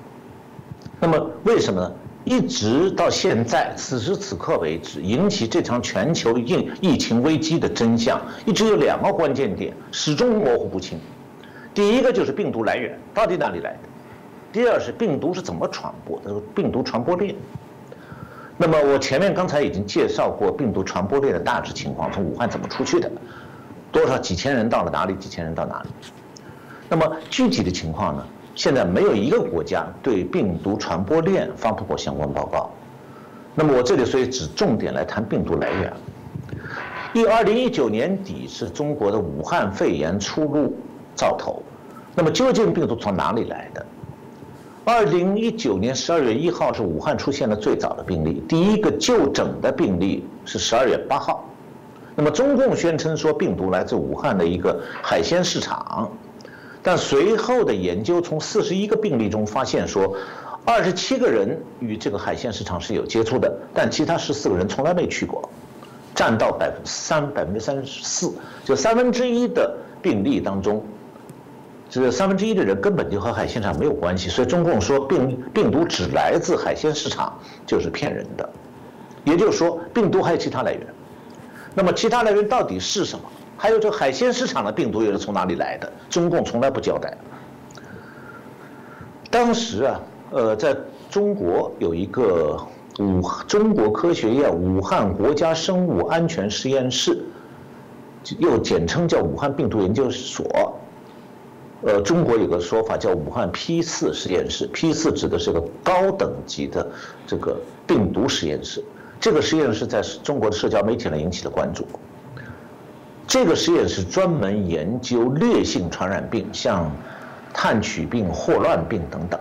那么为什么呢？一直到现在，此时此刻为止，引起这场全球疫疫情危机的真相，一直有两个关键点始终模糊不清。第一个就是病毒来源到底哪里来的，第二是病毒是怎么传播的，病毒传播链。那么我前面刚才已经介绍过病毒传播链的大致情况，从武汉怎么出去的，多少几千人到了哪里，几千人到哪里。那么具体的情况呢？现在没有一个国家对病毒传播链发布过相关报告。那么我这里所以只重点来谈病毒来源。一二零一九年底是中国的武汉肺炎初露兆头。那么究竟病毒从哪里来的？二零一九年十二月一号是武汉出现的最早的病例，第一个就诊的病例是十二月八号。那么中共宣称说病毒来自武汉的一个海鲜市场。但随后的研究从四十一个病例中发现说，二十七个人与这个海鲜市场是有接触的，但其他十四个人从来没去过，占到百分三百分之三十四，就三分之一的病例当中，这三分之一的人根本就和海鲜市场没有关系，所以中共说病病毒只来自海鲜市场就是骗人的，也就是说病毒还有其他来源，那么其他来源到底是什么？还有这海鲜市场的病毒又是从哪里来的？中共从来不交代。当时啊，呃，在中国有一个武中国科学院武汉国家生物安全实验室，又简称叫武汉病毒研究所。呃，中国有个说法叫武汉 P 四实验室，P 四指的是个高等级的这个病毒实验室。这个实验室在中国的社交媒体上引起了关注。这个实验室专门研究烈性传染病，像炭疽病、霍乱病等等。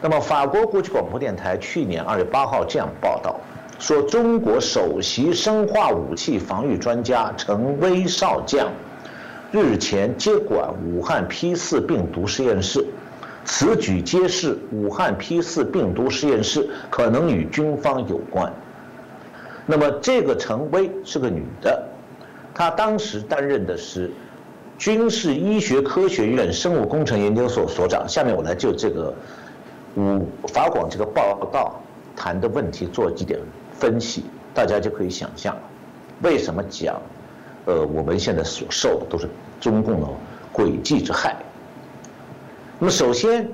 那么，法国国际广播电台去年二月八号这样报道说，中国首席生化武器防御专家陈威少将。日前接管武汉 P 四病毒实验室，此举揭示武汉 P 四病毒实验室可能与军方有关。那么这个陈薇是个女的，他当时担任的是军事医学科学院生物工程研究所所长。下面我来就这个武法广这个报道谈的问题做几点分析，大家就可以想象为什么讲。呃，我们现在所受的都是中共的诡计之害。那么，首先，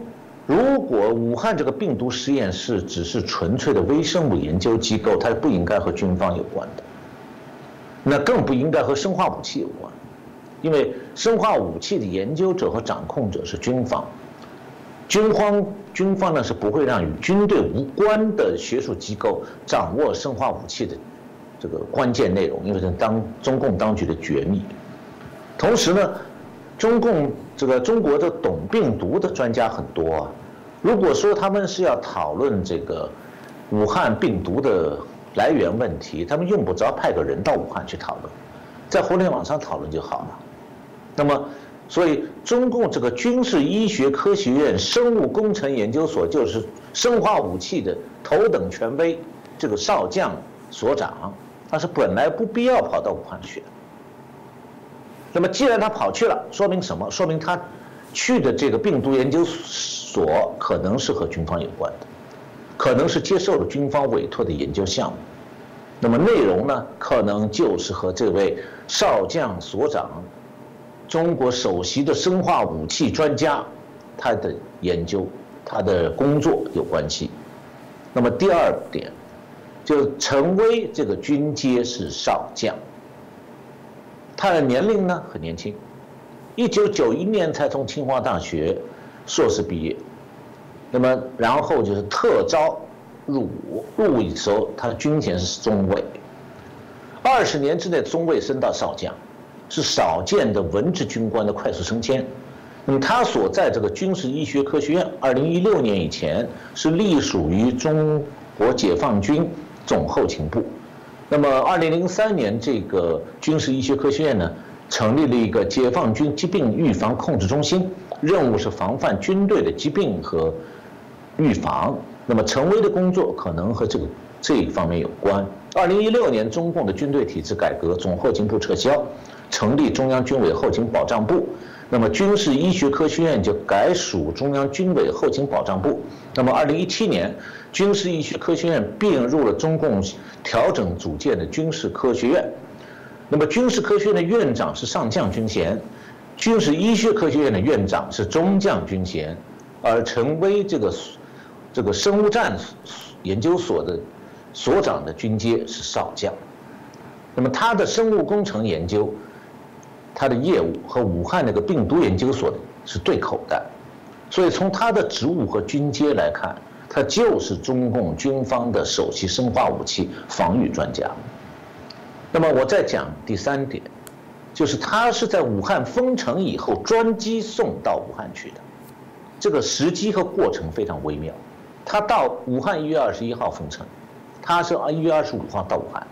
如果武汉这个病毒实验室只是纯粹的微生物研究机构，它不应该和军方有关的。那更不应该和生化武器有关，因为生化武器的研究者和掌控者是军方。军方军方呢是不会让与军队无关的学术机构掌握生化武器的。这个关键内容，因为是当中共当局的绝密。同时呢，中共这个中国的懂病毒的专家很多啊。如果说他们是要讨论这个武汉病毒的来源问题，他们用不着派个人到武汉去讨论，在互联网上讨论就好了。那么，所以中共这个军事医学科学院生物工程研究所就是生化武器的头等权威，这个少将所长。他是本来不必要跑到武汉去的。那么既然他跑去了，说明什么？说明他去的这个病毒研究所可能是和军方有关的，可能是接受了军方委托的研究项目。那么内容呢，可能就是和这位少将所长、中国首席的生化武器专家他的研究、他的工作有关系。那么第二点。就陈威这个军阶是少将，他的年龄呢很年轻，一九九一年才从清华大学硕士毕业，那么然后就是特招入伍，入伍的时候他的军衔是中尉，二十年之内中尉升到少将，是少见的文职军官的快速升迁。那么他所在这个军事医学科学院，二零一六年以前是隶属于中国解放军。总后勤部，那么二零零三年，这个军事医学科学院呢，成立了一个解放军疾病预防控制中心，任务是防范军队的疾病和预防。那么陈威的工作可能和这个这一方面有关。二零一六年，中共的军队体制改革，总后勤部撤销，成立中央军委后勤保障部。那么军事医学科学院就改属中央军委后勤保障部。那么二零一七年，军事医学科学院并入了中共调整组建的军事科学院。那么军事科学院的院长是上将军衔，军事医学科学院的院长是中将军衔，而陈威这个这个生物战研究所的所长的军阶是少将。那么他的生物工程研究。他的业务和武汉那个病毒研究所是对口的，所以从他的职务和军阶来看，他就是中共军方的首席生化武器防御专家。那么我再讲第三点，就是他是在武汉封城以后专机送到武汉去的，这个时机和过程非常微妙。他到武汉一月二十一号封城，他是一月二十五号到武汉，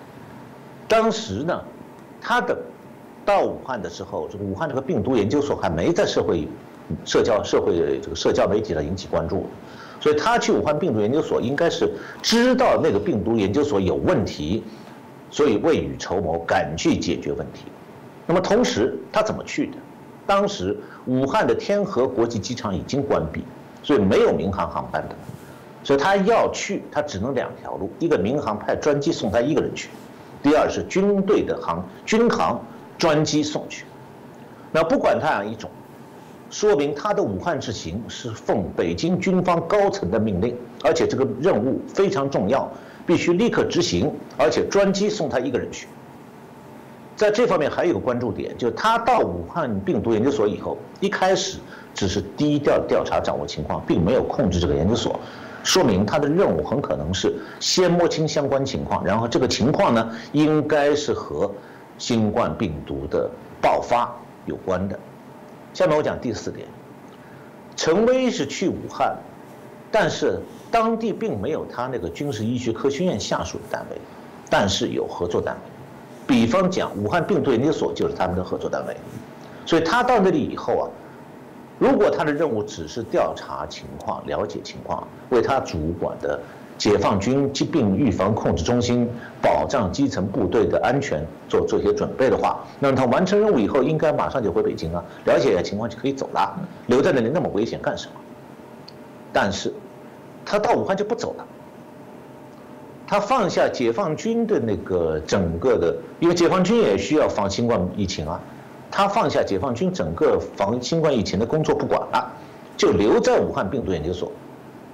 当时呢，他的。到武汉的时候，这个武汉这个病毒研究所还没在社会、社交、社会这个社交媒体上引起关注，所以他去武汉病毒研究所应该是知道那个病毒研究所有问题，所以未雨绸缪，赶去解决问题。那么同时他怎么去的？当时武汉的天河国际机场已经关闭，所以没有民航航班的，所以他要去，他只能两条路：一个民航派专机送他一个人去；第二是军队的航军航。专机送去，那不管他哪一种，说明他的武汉之行是奉北京军方高层的命令，而且这个任务非常重要，必须立刻执行，而且专机送他一个人去。在这方面还有一个关注点，就是他到武汉病毒研究所以后，一开始只是低调调查掌握情况，并没有控制这个研究所，说明他的任务很可能是先摸清相关情况，然后这个情况呢，应该是和新冠病毒的爆发有关的。下面我讲第四点，陈薇是去武汉，但是当地并没有他那个军事医学科学院下属的单位，但是有合作单位。比方讲，武汉病毒研究所就是他们的合作单位，所以他到那里以后啊，如果他的任务只是调查情况、了解情况，为他主管的解放军疾病预防控制中心保障基层部队的安全做做一些准备的话，那么他完成任务以后，应该马上就回北京啊，了解一下情况就可以走了，留在那里那么危险干什么？但是，他到武汉就不走了。他放下解放军的那个整个的，因为解放军也需要防新冠疫情啊，他放下解放军整个防新冠疫情的工作不管了，就留在武汉病毒研究所，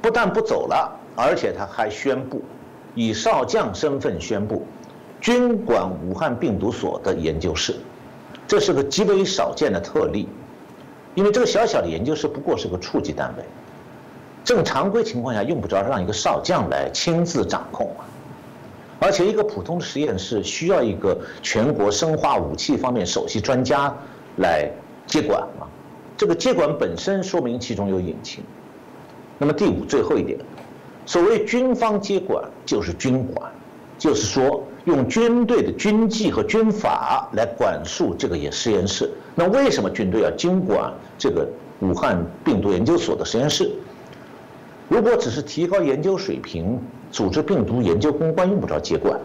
不但不走了，而且他还宣布，以少将身份宣布，军管武汉病毒所的研究室，这是个极为少见的特例，因为这个小小的研究室不过是个处级单位。正常规情况下用不着让一个少将来亲自掌控啊，而且一个普通的实验室需要一个全国生化武器方面首席专家来接管嘛，这个接管本身说明其中有隐情。那么第五最后一点，所谓军方接管就是军管，就是说用军队的军纪和军法来管束这个也实验室。那为什么军队要经管这个武汉病毒研究所的实验室？如果只是提高研究水平，组织病毒研究攻关用不着接管，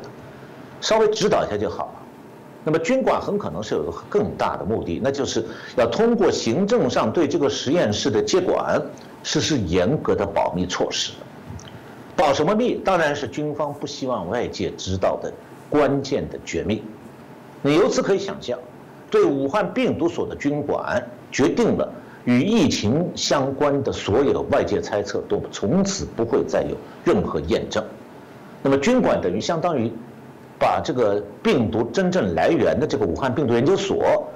稍微指导一下就好了。那么军管很可能是有个更大的目的，那就是要通过行政上对这个实验室的接管实施严格的保密措施。保什么密？当然是军方不希望外界知道的关键的绝密。你由此可以想象，对武汉病毒所的军管决定了。与疫情相关的所有外界猜测都从此不会再有任何验证。那么军管等于相当于把这个病毒真正来源的这个武汉病毒研究所，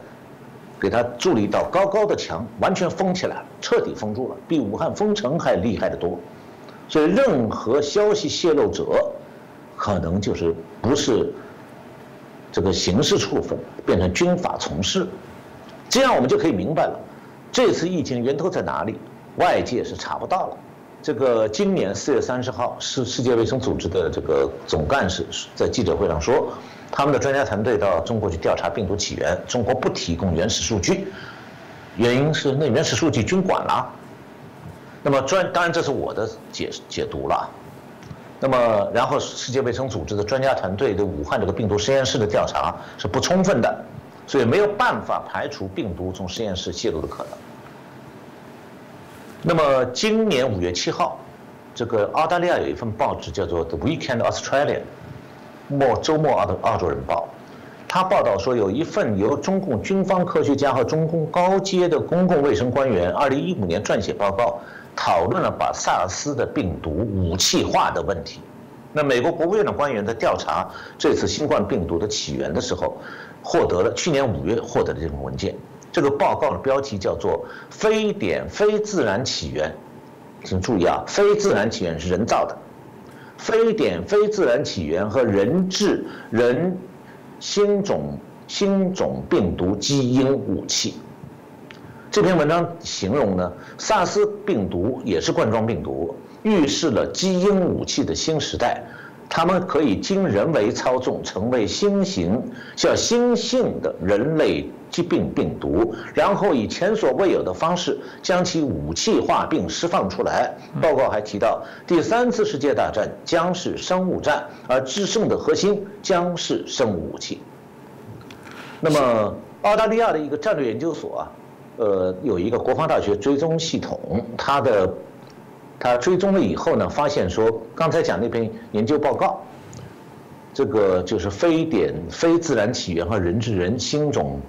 给它筑了一道高高的墙，完全封起来，彻底封住了，比武汉封城还厉害得多。所以任何消息泄露者，可能就是不是这个刑事处分，变成军法从事。这样我们就可以明白了。这次疫情源头在哪里？外界是查不到了。这个今年四月三十号，世世界卫生组织的这个总干事在记者会上说，他们的专家团队到中国去调查病毒起源，中国不提供原始数据，原因是那原始数据军管了。那么专当然这是我的解解读了。那么然后世界卫生组织的专家团队对武汉这个病毒实验室的调查是不充分的。所以没有办法排除病毒从实验室泄露的可能。那么今年五月七号，这个澳大利亚有一份报纸叫做《The Weekend Australian》，末周末澳澳洲人报，他报道说有一份由中共军方科学家和中共高阶的公共卫生官员二零一五年撰写报告，讨论了把萨斯的病毒武器化的问题。那美国国务院的官员在调查这次新冠病毒的起源的时候。获得了去年五月获得的这份文件，这个报告的标题叫做“非典非自然起源”，请注意啊，非自然起源是人造的，非典非自然起源和人质人新种新种病毒基因武器。这篇文章形容呢，SARS 病毒也是冠状病毒，预示了基因武器的新时代。他们可以经人为操纵，成为新型、叫新性的人类疾病病毒，然后以前所未有的方式将其武器化并释放出来。报告还提到，第三次世界大战将是生物战，而制胜的核心将是生物武器。那么，澳大利亚的一个战略研究所啊，呃，有一个国防大学追踪系统，它的。他追踪了以后呢，发现说，刚才讲那篇研究报告，这个就是非典非自然起源和人质人新种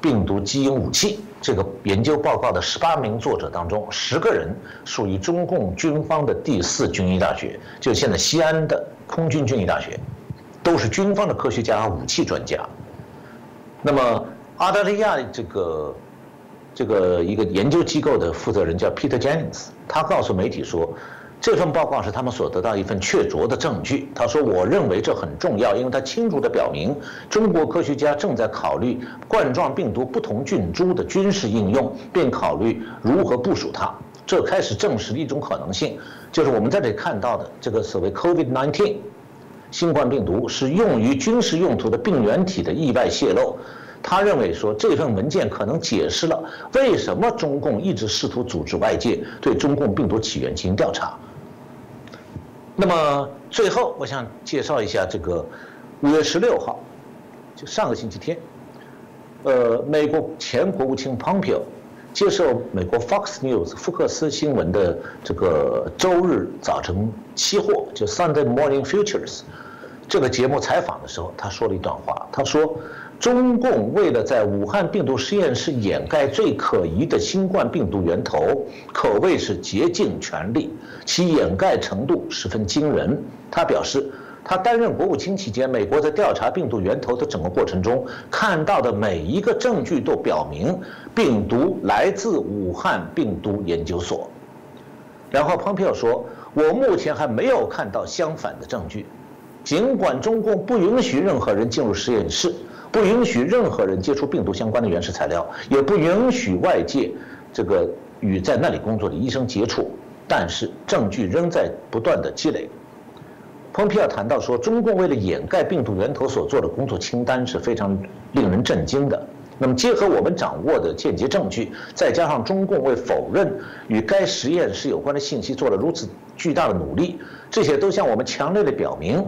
病毒基因武器这个研究报告的十八名作者当中，十个人属于中共军方的第四军医大学，就现在西安的空军军医大学，都是军方的科学家和武器专家。那么澳大利亚这个这个一个研究机构的负责人叫 Peter Jennings，他告诉媒体说。这份报告是他们所得到一份确凿的证据。他说：“我认为这很重要，因为它清楚地表明，中国科学家正在考虑冠状病毒不同菌株的军事应用，并考虑如何部署它。这开始证实了一种可能性，就是我们在这里看到的这个所谓 COVID-19 新冠病毒是用于军事用途的病原体的意外泄露。他认为说，这份文件可能解释了为什么中共一直试图组织外界对中共病毒起源进行调查。”那么最后，我想介绍一下这个五月十六号，就上个星期天，呃，美国前国务卿 Pompeo 接受美国 Fox News 福克斯新闻的这个周日早晨期货，就 Sunday Morning Futures 这个节目采访的时候，他说了一段话，他说。中共为了在武汉病毒实验室掩盖最可疑的新冠病毒源头，可谓是竭尽全力，其掩盖程度十分惊人。他表示，他担任国务卿期间，美国在调查病毒源头的整个过程中，看到的每一个证据都表明病毒来自武汉病毒研究所。然后，蓬佩奥说：“我目前还没有看到相反的证据，尽管中共不允许任何人进入实验室。”不允许任何人接触病毒相关的原始材料，也不允许外界这个与在那里工作的医生接触。但是证据仍在不断的积累。蓬皮尔谈到说，中共为了掩盖病毒源头所做的工作清单是非常令人震惊的。那么结合我们掌握的间接证据，再加上中共为否认与该实验室有关的信息做了如此巨大的努力，这些都向我们强烈的表明。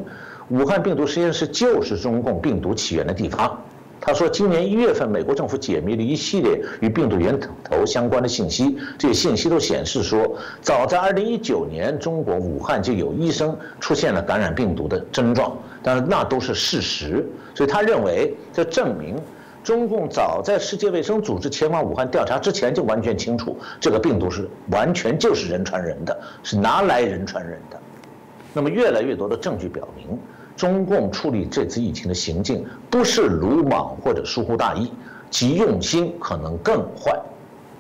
武汉病毒实验室就是中共病毒起源的地方。他说，今年一月份，美国政府解密了一系列与病毒源头相关的信息，这些信息都显示说，早在2019年，中国武汉就有医生出现了感染病毒的症状，但是那都是事实。所以他认为，这证明中共早在世界卫生组织前往武汉调查之前就完全清楚，这个病毒是完全就是人传人的，是拿来人传人的。那么，越来越多的证据表明。中共处理这次疫情的行径不是鲁莽或者疏忽大意，其用心可能更坏。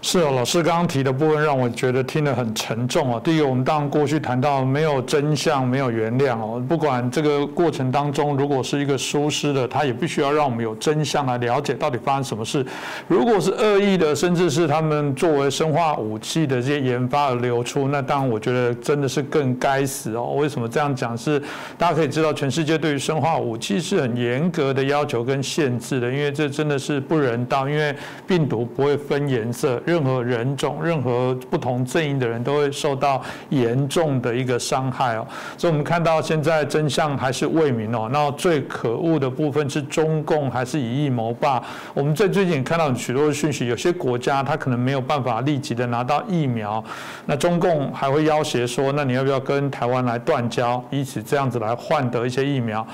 是哦，老师刚刚提的部分让我觉得听得很沉重哦。第一，我们当然过去谈到没有真相，没有原谅哦。不管这个过程当中如果是一个疏失的，他也必须要让我们有真相来了解到底发生什么事。如果是恶意的，甚至是他们作为生化武器的这些研发而流出，那当然我觉得真的是更该死哦。为什么这样讲？是大家可以知道，全世界对于生化武器是很严格的要求跟限制的，因为这真的是不人道，因为病毒不会分颜色。任何人种、任何不同阵营的人都会受到严重的一个伤害哦。所以，我们看到现在真相还是未明哦。那最可恶的部分是中共还是以疫谋霸？我们在最近看到许多的讯息，有些国家它可能没有办法立即的拿到疫苗，那中共还会要挟说，那你要不要跟台湾来断交，以此这样子来换得一些疫苗？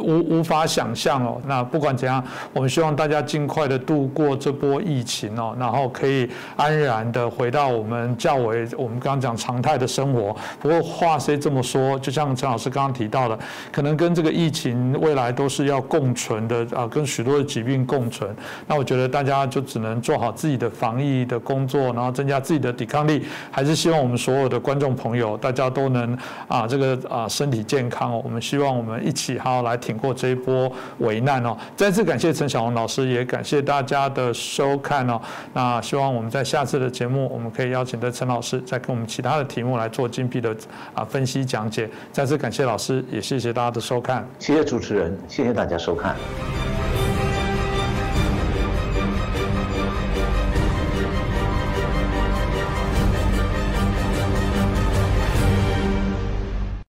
无无法想象哦，那不管怎样，我们希望大家尽快的度过这波疫情哦，然后可以安然的回到我们较为我们刚刚讲常态的生活。不过话虽这么说，就像陈老师刚刚提到的，可能跟这个疫情未来都是要共存的啊，跟许多的疾病共存。那我觉得大家就只能做好自己的防疫的工作，然后增加自己的抵抗力。还是希望我们所有的观众朋友，大家都能啊这个啊身体健康哦。我们希望我们一起好好来。挺过这一波危难哦！再次感谢陈小红老师，也感谢大家的收看哦。那希望我们在下次的节目，我们可以邀请的陈老师再跟我们其他的题目来做精辟的啊分析讲解。再次感谢老师，也谢谢大家的收看。
谢谢主持人，谢谢大家收看。